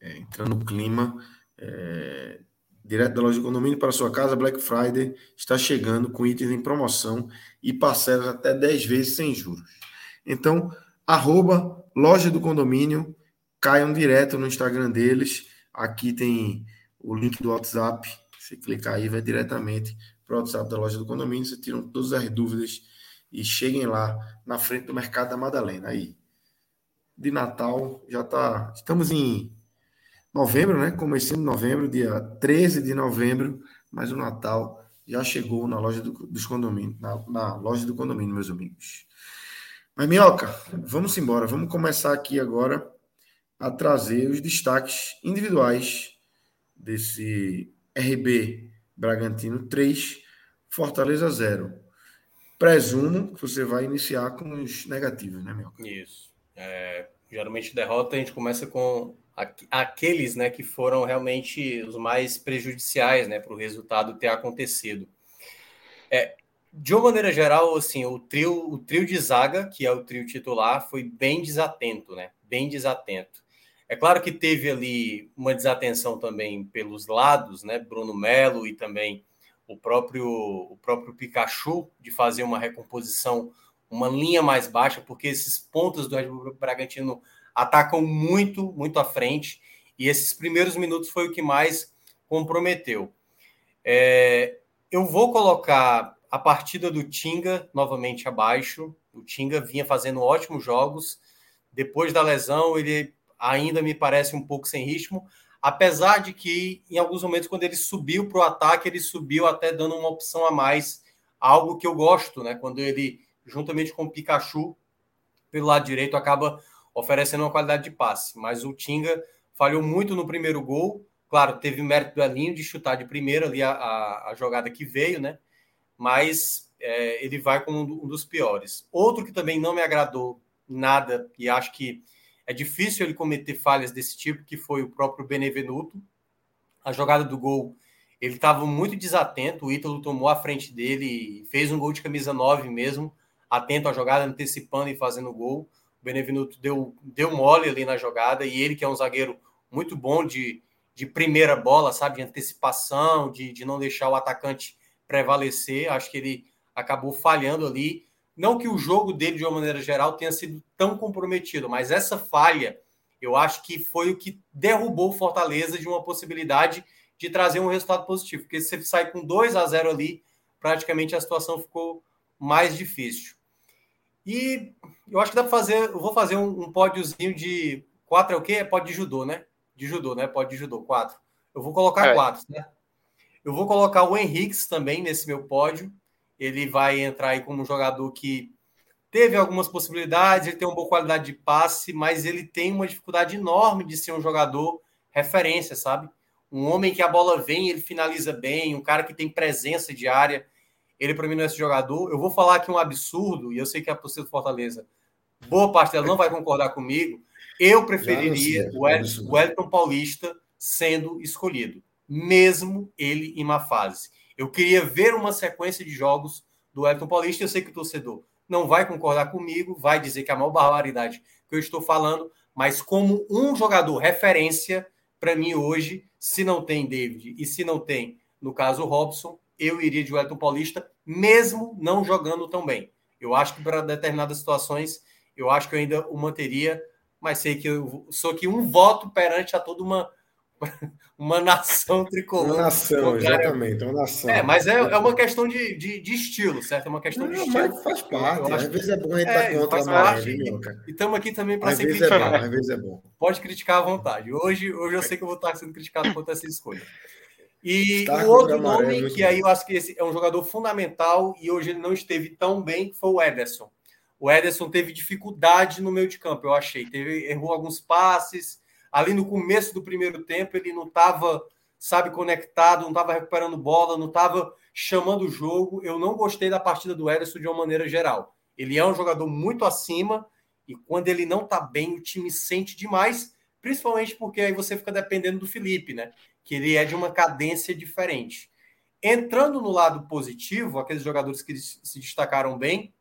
é, entrando no clima. É, direto da loja do condomínio para sua casa, Black Friday está chegando com itens em promoção e parcelas até 10 vezes sem juros. Então, arroba loja do condomínio, caiam direto no Instagram deles. Aqui tem o link do WhatsApp. Se clicar aí, vai diretamente para o WhatsApp da loja do condomínio. Você tiram todas as dúvidas e cheguem lá na frente do Mercado da Madalena. Aí, de Natal, já está. Estamos em novembro, né? Começando novembro, dia 13 de novembro, mas o Natal já chegou na loja do, dos condomínios, na, na loja do condomínio, meus amigos. Mas, Minhoca, vamos embora. Vamos começar aqui agora a trazer os destaques individuais desse RB Bragantino 3, Fortaleza 0. Presumo que você vai iniciar com os negativos, né, Minhoca? Isso. É, geralmente derrota a gente começa com aqueles né, que foram realmente os mais prejudiciais né, para o resultado ter acontecido. É, de uma maneira geral, assim, o trio, o trio de zaga, que é o trio titular, foi bem desatento, né? Bem desatento. É claro que teve ali uma desatenção também pelos lados, né? Bruno Melo e também o próprio o próprio Pikachu de fazer uma recomposição, uma linha mais baixa, porque esses pontos do Red Bull Bragantino atacam muito, muito à frente, e esses primeiros minutos foi o que mais comprometeu. É, eu vou colocar a partida do Tinga novamente abaixo. O Tinga vinha fazendo ótimos jogos. Depois da lesão, ele ainda me parece um pouco sem ritmo, apesar de que em alguns momentos, quando ele subiu para o ataque, ele subiu até dando uma opção a mais, algo que eu gosto, né? Quando ele, juntamente com o Pikachu, pelo lado direito, acaba oferecendo uma qualidade de passe. Mas o Tinga falhou muito no primeiro gol. Claro, teve mérito do Elinho de chutar de primeira ali a, a, a jogada que veio, né? mas é, ele vai como um dos piores. Outro que também não me agradou nada e acho que é difícil ele cometer falhas desse tipo, que foi o próprio Benevenuto. A jogada do gol, ele estava muito desatento, o Ítalo tomou a frente dele, fez um gol de camisa 9 mesmo, atento à jogada, antecipando e fazendo gol. O Benevenuto deu, deu mole ali na jogada, e ele, que é um zagueiro muito bom de, de primeira bola, sabe, de antecipação, de, de não deixar o atacante prevalecer. Acho que ele acabou falhando ali. Não que o jogo dele, de uma maneira geral, tenha sido tão comprometido, mas essa falha eu acho que foi o que derrubou o Fortaleza de uma possibilidade de trazer um resultado positivo. Porque se você sai com 2 a 0 ali, praticamente a situação ficou mais difícil. E eu acho que dá para fazer. Eu vou fazer um, um pódiozinho de. Quatro é o quê? É pódio de judô, né? De judô, né? Pódio de judô, quatro. Eu vou colocar é. quatro, né? Eu vou colocar o Henrique também nesse meu pódio. Ele vai entrar aí como um jogador que teve algumas possibilidades, ele tem uma boa qualidade de passe, mas ele tem uma dificuldade enorme de ser um jogador referência, sabe? Um homem que a bola vem, ele finaliza bem, um cara que tem presença de área. Ele, para mim, não é esse jogador. Eu vou falar aqui um absurdo, e eu sei que a torcida do Fortaleza, boa parte dela não vai concordar comigo. Eu preferiria o Wellington Paulista sendo escolhido, mesmo ele em uma fase. Eu queria ver uma sequência de jogos do Wellington Paulista. Eu sei que o torcedor não vai concordar comigo, vai dizer que é a maior barbaridade que eu estou falando, mas como um jogador referência, para mim hoje, se não tem David e se não tem, no caso, o Robson, eu iria de Wellington Paulista, mesmo não jogando tão bem. Eu acho que para determinadas situações, eu acho que eu ainda o manteria, mas sei que eu sou aqui um voto perante a toda uma uma nação tricolor. Uma nação, exatamente, uma nação. É, mas é, é uma questão de, de, de, estilo, certo? É uma questão não, de estilo. Mas faz parte, às vezes é bom a gente estar tá é, contra a maré, E estamos aqui também para ser criticado. É bom, às vezes é bom. Pode criticar à vontade. Hoje, hoje eu sei que eu vou estar sendo criticado contra essa escolha. E o outro nome, é que aí eu acho que esse é um jogador fundamental e hoje ele não esteve tão bem, foi o Ederson. O Ederson teve dificuldade no meio de campo, eu achei. Teve, errou alguns passes, ali no começo do primeiro tempo ele não estava, sabe, conectado, não estava recuperando bola, não estava chamando o jogo. Eu não gostei da partida do Ederson de uma maneira geral. Ele é um jogador muito acima e quando ele não está bem, o time sente demais, principalmente porque aí você fica dependendo do Felipe, né? Que ele é de uma cadência diferente. Entrando no lado positivo, aqueles jogadores que se destacaram bem,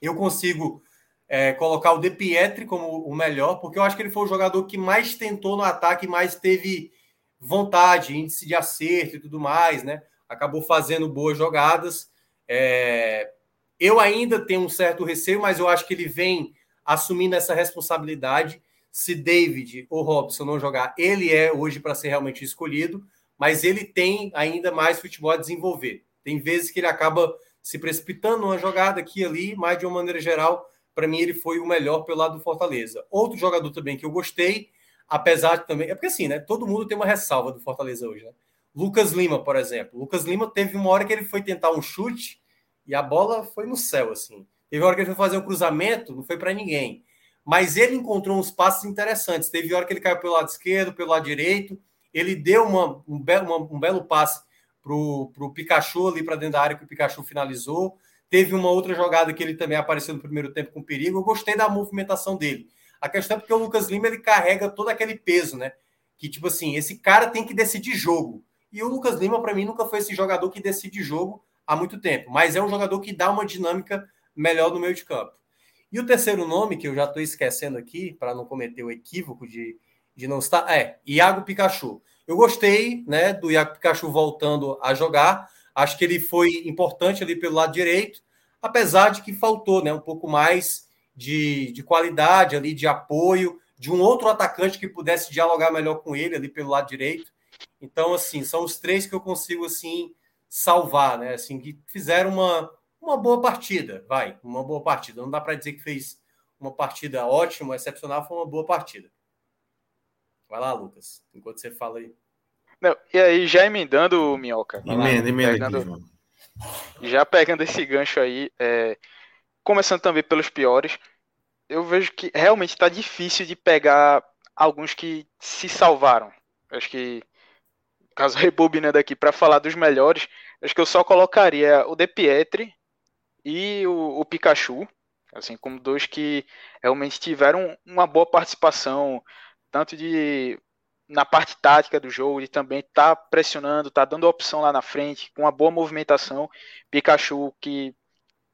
eu consigo é, colocar o De Pietri como o melhor, porque eu acho que ele foi o jogador que mais tentou no ataque, mais teve vontade, índice de acerto e tudo mais, né? Acabou fazendo boas jogadas. É... Eu ainda tenho um certo receio, mas eu acho que ele vem assumindo essa responsabilidade. Se David ou Robson não jogar, ele é hoje para ser realmente escolhido, mas ele tem ainda mais futebol a desenvolver. Tem vezes que ele acaba se precipitando numa jogada aqui e ali, mas de uma maneira geral, para mim ele foi o melhor pelo lado do Fortaleza. Outro jogador também que eu gostei, apesar de também. É porque assim, né? Todo mundo tem uma ressalva do Fortaleza hoje, né? Lucas Lima, por exemplo. Lucas Lima teve uma hora que ele foi tentar um chute e a bola foi no céu, assim. Teve uma hora que ele foi fazer um cruzamento, não foi para ninguém. Mas ele encontrou uns passes interessantes. Teve hora que ele caiu pelo lado esquerdo, pelo lado direito. Ele deu uma, um, belo, uma, um belo passe pro, pro Pikachu ali para dentro da área que o Pikachu finalizou. Teve uma outra jogada que ele também apareceu no primeiro tempo com perigo. Eu gostei da movimentação dele. A questão é porque o Lucas Lima ele carrega todo aquele peso, né? Que tipo assim, esse cara tem que decidir jogo. E o Lucas Lima, para mim, nunca foi esse jogador que decide jogo há muito tempo, mas é um jogador que dá uma dinâmica melhor no meio de campo. E o terceiro nome, que eu já estou esquecendo aqui, para não cometer o equívoco de, de não estar, é Iago Pikachu. Eu gostei né, do Iago Pikachu voltando a jogar, Acho que ele foi importante ali pelo lado direito, apesar de que faltou né, um pouco mais de, de qualidade ali, de apoio, de um outro atacante que pudesse dialogar melhor com ele ali pelo lado direito. Então, assim, são os três que eu consigo assim salvar, né? Assim, que fizeram uma, uma boa partida, vai, uma boa partida. Não dá para dizer que fez uma partida ótima, excepcional, foi uma boa partida. Vai lá, Lucas, enquanto você fala aí. Não, e aí, já emendando, Minhoca. Emenda, emenda pegando, aqui, João. Já pegando esse gancho aí, é, começando também pelos piores, eu vejo que realmente está difícil de pegar alguns que se salvaram. Acho que, caso rebobinando aqui para falar dos melhores, acho que eu só colocaria o De Pietri e o, o Pikachu, assim como dois que realmente tiveram uma boa participação, tanto de na parte tática do jogo, de também estar tá pressionando, tá dando opção lá na frente, com uma boa movimentação. Pikachu que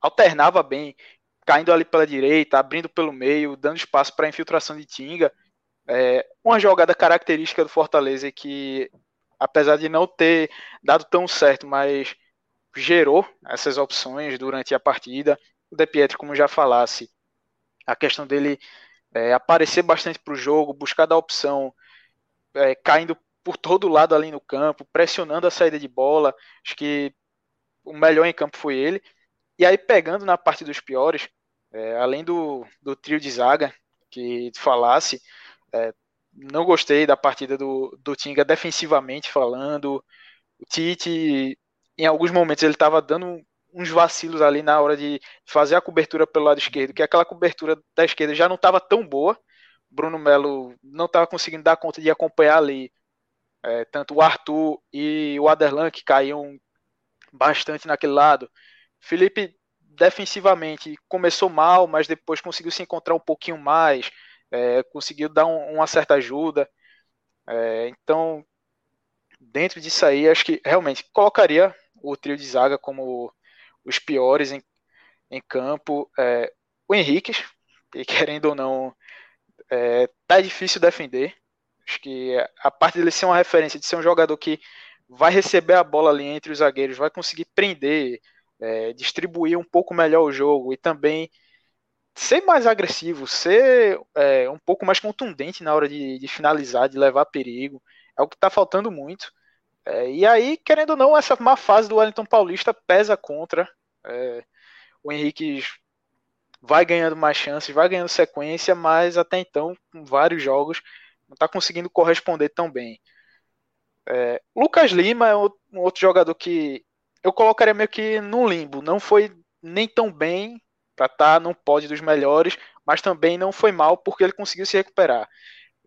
alternava bem, caindo ali pela direita, abrindo pelo meio, dando espaço para infiltração de Tinga. É, uma jogada característica do Fortaleza que, apesar de não ter dado tão certo, mas gerou essas opções durante a partida. O De Pietro, como já falasse, a questão dele é, aparecer bastante para o jogo, buscar dar opção é, caindo por todo lado ali no campo, pressionando a saída de bola. Acho que o melhor em campo foi ele. E aí, pegando na parte dos piores, é, além do, do trio de zaga que falasse, é, não gostei da partida do, do Tinga defensivamente falando. O Tite, em alguns momentos, ele estava dando uns vacilos ali na hora de fazer a cobertura pelo lado esquerdo, que aquela cobertura da esquerda já não estava tão boa. Bruno Melo não estava conseguindo dar conta de acompanhar ali é, tanto o Arthur e o Aderlan, que caíam bastante naquele lado. Felipe, defensivamente, começou mal, mas depois conseguiu se encontrar um pouquinho mais, é, conseguiu dar um, uma certa ajuda. É, então, dentro disso aí, acho que realmente colocaria o trio de zaga como os piores em, em campo. É, o Henrique, que querendo ou não, é, tá difícil defender. Acho que a parte dele ser uma referência, de ser um jogador que vai receber a bola ali entre os zagueiros, vai conseguir prender, é, distribuir um pouco melhor o jogo e também ser mais agressivo, ser é, um pouco mais contundente na hora de, de, finalizar, de levar perigo, é o que está faltando muito. É, e aí, querendo ou não, essa má fase do Wellington Paulista pesa contra. É, o Henrique vai ganhando mais chances, vai ganhando sequência, mas até então, com vários jogos, não está conseguindo corresponder tão bem. É, Lucas Lima é um outro jogador que eu colocaria meio que no limbo. Não foi nem tão bem para estar tá no pódio dos melhores, mas também não foi mal porque ele conseguiu se recuperar.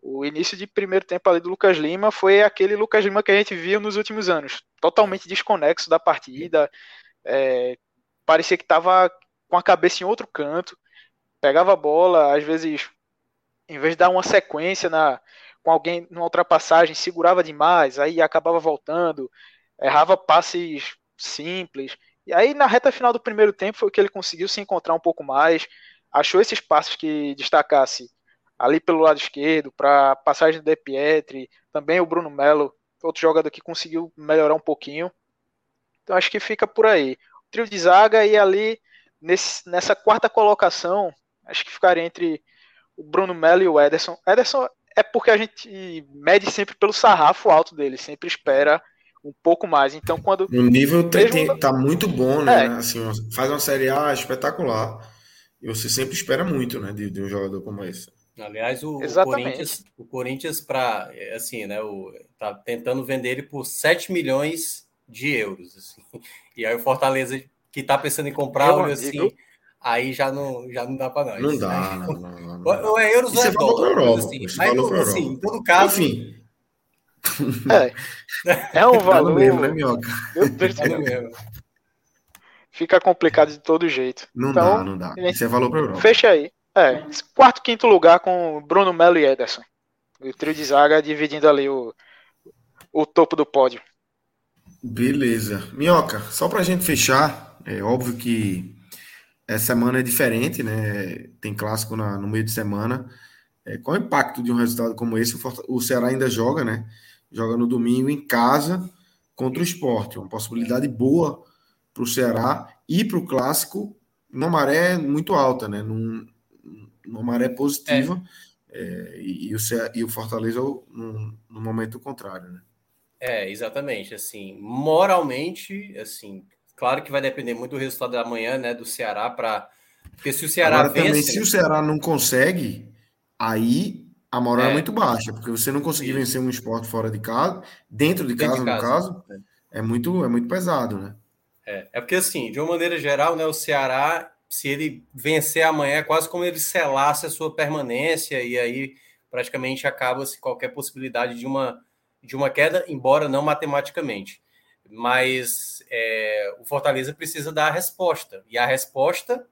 O início de primeiro tempo ali do Lucas Lima foi aquele Lucas Lima que a gente viu nos últimos anos, totalmente desconexo da partida. É, parecia que estava com a cabeça em outro canto, pegava a bola, às vezes em vez de dar uma sequência na, com alguém numa ultrapassagem, segurava demais, aí acabava voltando, errava passes simples. E aí na reta final do primeiro tempo foi que ele conseguiu se encontrar um pouco mais, achou esses passes que destacasse ali pelo lado esquerdo, para passagem do De Pietri, também o Bruno Melo, outro jogador que conseguiu melhorar um pouquinho. Então acho que fica por aí. O trio de zaga e ali nesse, nessa quarta colocação, acho que ficaria entre o Bruno Melo e o Ederson. Ederson é porque a gente mede sempre pelo sarrafo alto dele, sempre espera um pouco mais. Então, quando. O nível mesmo... tá muito bom, né? É. Assim, faz uma série A espetacular. E você sempre espera muito, né? De, de um jogador como esse. Aliás, o, o Corinthians, o Corinthians para assim, né? O, tá tentando vender ele por 7 milhões de euros. Assim. E aí o Fortaleza, que tá pensando em comprar, olha assim aí já não, já não dá para nós. Não dá, né? não, não, não, não. é euros ou é dólar. Europa, assim, mas, assim, em todo caso. Enfim. É, é um tá valor. mesmo, né, Minhoca? Meu mesmo. Fica complicado de todo jeito. Não então, dá, não dá. Isso é valor para Europa. Fecha aí. É, quarto, quinto lugar com Bruno Melo e Ederson. O trio de zaga dividindo ali o, o topo do pódio. Beleza. Minhoca, só pra gente fechar, é óbvio que essa semana é diferente, né? Tem clássico na, no meio de semana. É, qual o impacto de um resultado como esse? O, Ceará ainda joga, né? Joga no domingo em casa contra o esporte. Uma possibilidade boa para o Ceará e para o clássico uma maré muito alta, né? Num, numa maré positiva. É. É, e, o, e o Fortaleza no, no momento contrário, né? É, exatamente. Assim, moralmente, assim, Claro que vai depender muito do resultado da manhã, né, do Ceará para porque se o Ceará Agora, vence... também, se o Ceará não consegue, aí a moral é, é muito baixa, porque você não conseguir vencer um esporte fora de casa, dentro de dentro casa, de casa, no caso, é. é muito é muito pesado, né? É, é porque assim, de uma maneira geral, né, o Ceará, se ele vencer amanhã, é quase como ele selasse a sua permanência e aí praticamente acaba-se qualquer possibilidade de uma de uma queda, embora não matematicamente mas é, o Fortaleza precisa dar a resposta. E a resposta,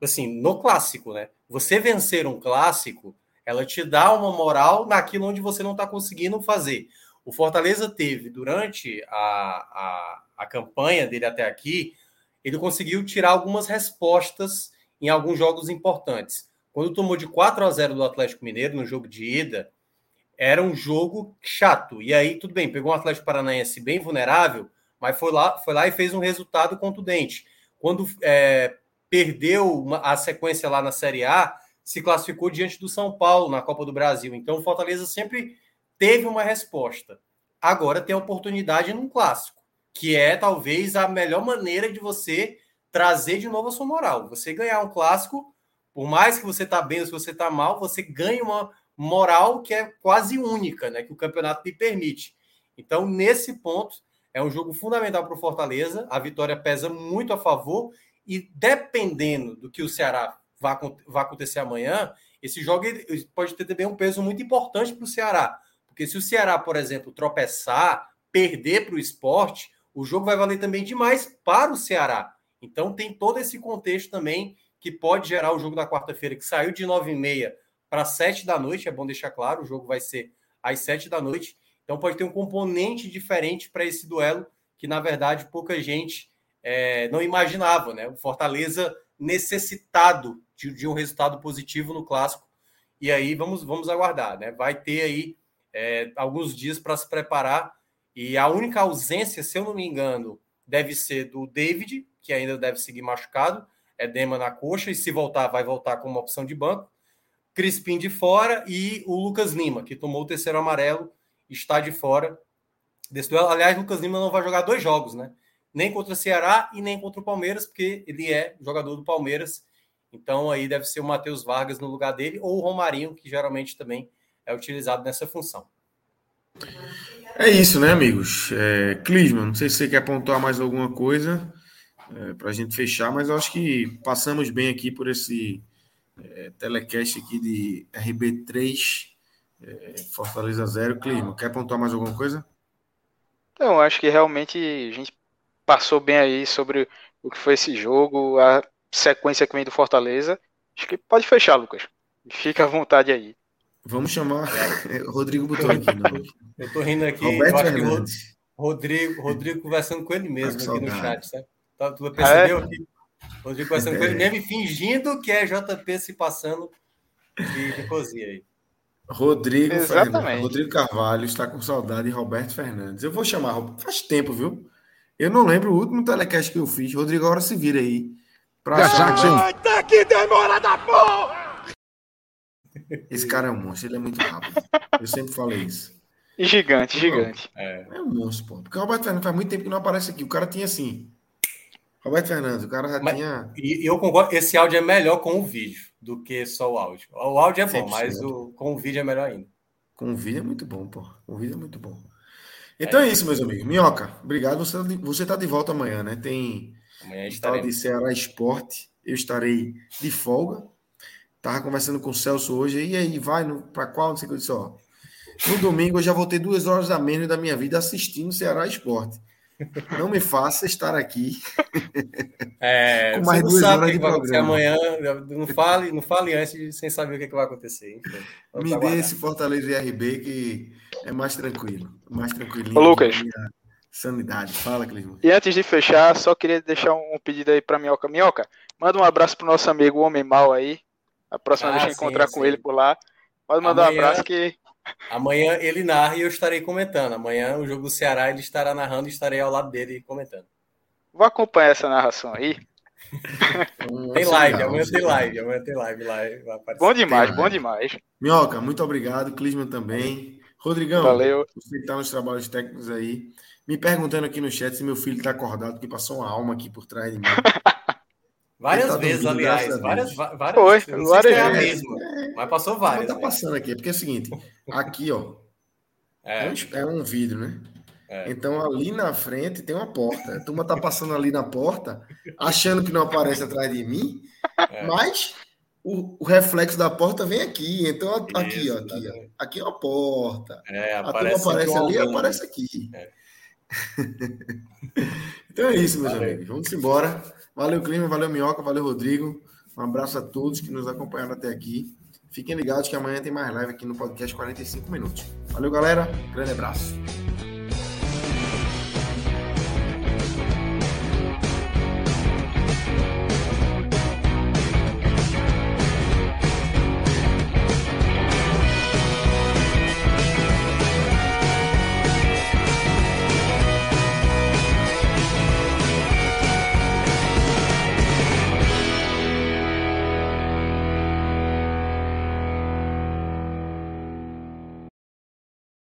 assim, no clássico, né? Você vencer um clássico, ela te dá uma moral naquilo onde você não está conseguindo fazer. O Fortaleza teve, durante a, a, a campanha dele até aqui, ele conseguiu tirar algumas respostas em alguns jogos importantes. Quando tomou de 4 a 0 do Atlético Mineiro no jogo de ida, era um jogo chato. E aí, tudo bem, pegou um Atlético Paranaense bem vulnerável, mas foi lá, foi lá e fez um resultado contundente. Quando é, perdeu uma, a sequência lá na Série A, se classificou diante do São Paulo na Copa do Brasil. Então, o Fortaleza sempre teve uma resposta. Agora tem a oportunidade num clássico, que é talvez a melhor maneira de você trazer de novo a sua moral. Você ganhar um clássico, por mais que você tá bem ou se você tá mal, você ganha uma moral que é quase única, né, que o campeonato lhe permite. Então, nesse ponto, É um jogo fundamental para o Fortaleza. A vitória pesa muito a favor. E dependendo do que o Ceará vai, acontecer amanhã, esse jogo pode ter também um peso muito importante para o Ceará. Porque se o Ceará, por exemplo, tropeçar, perder para o esporte, o jogo vai valer também demais para o Ceará. Então tem todo esse contexto também que pode gerar o jogo da quarta-feira, que saiu de 9h30 para 7 da noite. É bom deixar claro, o jogo vai ser às 7 da noite. Então pode ter um componente diferente para esse duelo, que na verdade pouca gente é, não imaginava, né? O Fortaleza necessitado de, de, um resultado positivo no clássico. E aí vamos, vamos aguardar, né? Vai ter aí é, alguns dias para se preparar. E a única ausência, se eu não me engano, deve ser do David, que ainda deve seguir machucado, edema na coxa, e se voltar, vai voltar com uma opção de banco. Crispim de fora e o Lucas Lima, que tomou o terceiro amarelo está de fora desse duelo. Aliás, Lucas Lima não vai jogar dois jogos, né? Nem contra o Ceará e nem contra o Palmeiras, porque ele é jogador do Palmeiras. Então aí deve ser o Matheus Vargas no lugar dele, ou o Romarinho, que geralmente também é utilizado nessa função. É isso, né, amigos? É, Clisman, não sei se você quer pontuar mais alguma coisa é, para a gente fechar, mas eu acho que passamos bem aqui por esse é, telecast aqui de RB3 é, Fortaleza 0, Clima. Quer pontuar mais alguma coisa? Não, acho que realmente a gente passou bem aí sobre o que foi esse jogo, a sequência que vem do Fortaleza. Acho que pode fechar, Lucas. Fica à vontade aí. Vamos chamar. Rodrigo botou aqui. Não. Eu tô rindo aqui. Roberto Fernandes. Rodrigo, Rodrigo conversando com ele mesmo tá aqui no chat, sabe? Tá, tu percebeu ah, é? aqui? Rodrigo conversando é. com ele mesmo fingindo que é JP se passando de, de cozinha aí. Rodrigo, Fernandes, Rodrigo Carvalho está com saudade de Roberto Fernandes. Eu vou chamar, faz tempo, viu? Eu não lembro o último telecast que eu fiz. Rodrigo, agora se vira aí. Pra achar que... que demora da porra! Esse cara é um monstro, ele é muito rápido. Eu sempre falei isso. Gigante, gigante. É. é um monstro, pô. Porque o Roberto Fernandes faz muito tempo que não aparece aqui. O cara tinha assim. Roberto Fernandes, o cara já Mas, tinha. E eu concordo, esse áudio é melhor com o vídeo do que só o áudio. O áudio é bom, mas o, com o vídeo é melhor ainda. Com o vídeo é muito bom, pô. Com o vídeo é muito bom. Então é, é isso, meus amigos. Minhoca, obrigado. Você, tá você tá de volta amanhã, né? Tem amanhã de Ceará Esporte. Eu estarei de folga. Tava conversando com o Celso hoje. E aí, vai para qual? Não sei o que eu disse, ó. No domingo eu já vou ter duas horas a menos da minha vida assistindo Ceará Esporte. Não me faça estar aqui. É, com mais duas horas de programa. Amanhã, não fale, não fale antes sem saber o que, é que vai acontecer. Me dê esse Fortaleza RB que é mais tranquilo. Mais tranquilo. Ô, Lucas. Sanidade. Fala, Clisman. E antes de fechar, só queria deixar um pedido aí para Minhoca. Minhoca, manda um abraço pro nosso amigo Homem Mal aí. A próxima ah, vez que encontrar sim. com ele por lá. Pode mandar Amanhã... um abraço que Amanhã ele narra e eu estarei comentando. Amanhã o jogo do Ceará ele estará narrando e estarei ao lado dele comentando. Vou acompanhar essa narração aí. tem live, amanhã tem live, amanhã tem live lá. Bom demais, bom demais. Minhoca, muito obrigado. Clisman também. Rodrigão, Valeu. você que está nos trabalhos técnicos aí, me perguntando aqui no chat se meu filho está acordado, que passou uma alma aqui por trás de mim. Várias tá vezes, aliás. Várias, várias, Foi, várias é vezes. É, mas passou várias. Tá passando aqui, porque é o seguinte: aqui, ó. É, é, é um vidro, né? É. Então ali na frente tem uma porta. A turma tá passando ali na porta, achando que não aparece atrás de mim, é. mas o, o, reflexo da porta vem aqui. Então aqui, Isso, ó, aqui, ó, aqui é uma porta. É, a turma aparece ali, aparece aqui. É. então é isso, meus Valeu. amigos. Vamos embora. Valeu, Clima, valeu, Minhoca, valeu, Rodrigo. Um abraço a todos que nos acompanharam até aqui. Fiquem ligados que amanhã tem mais live aqui no podcast 45 minutos. Valeu, galera. Grande abraço.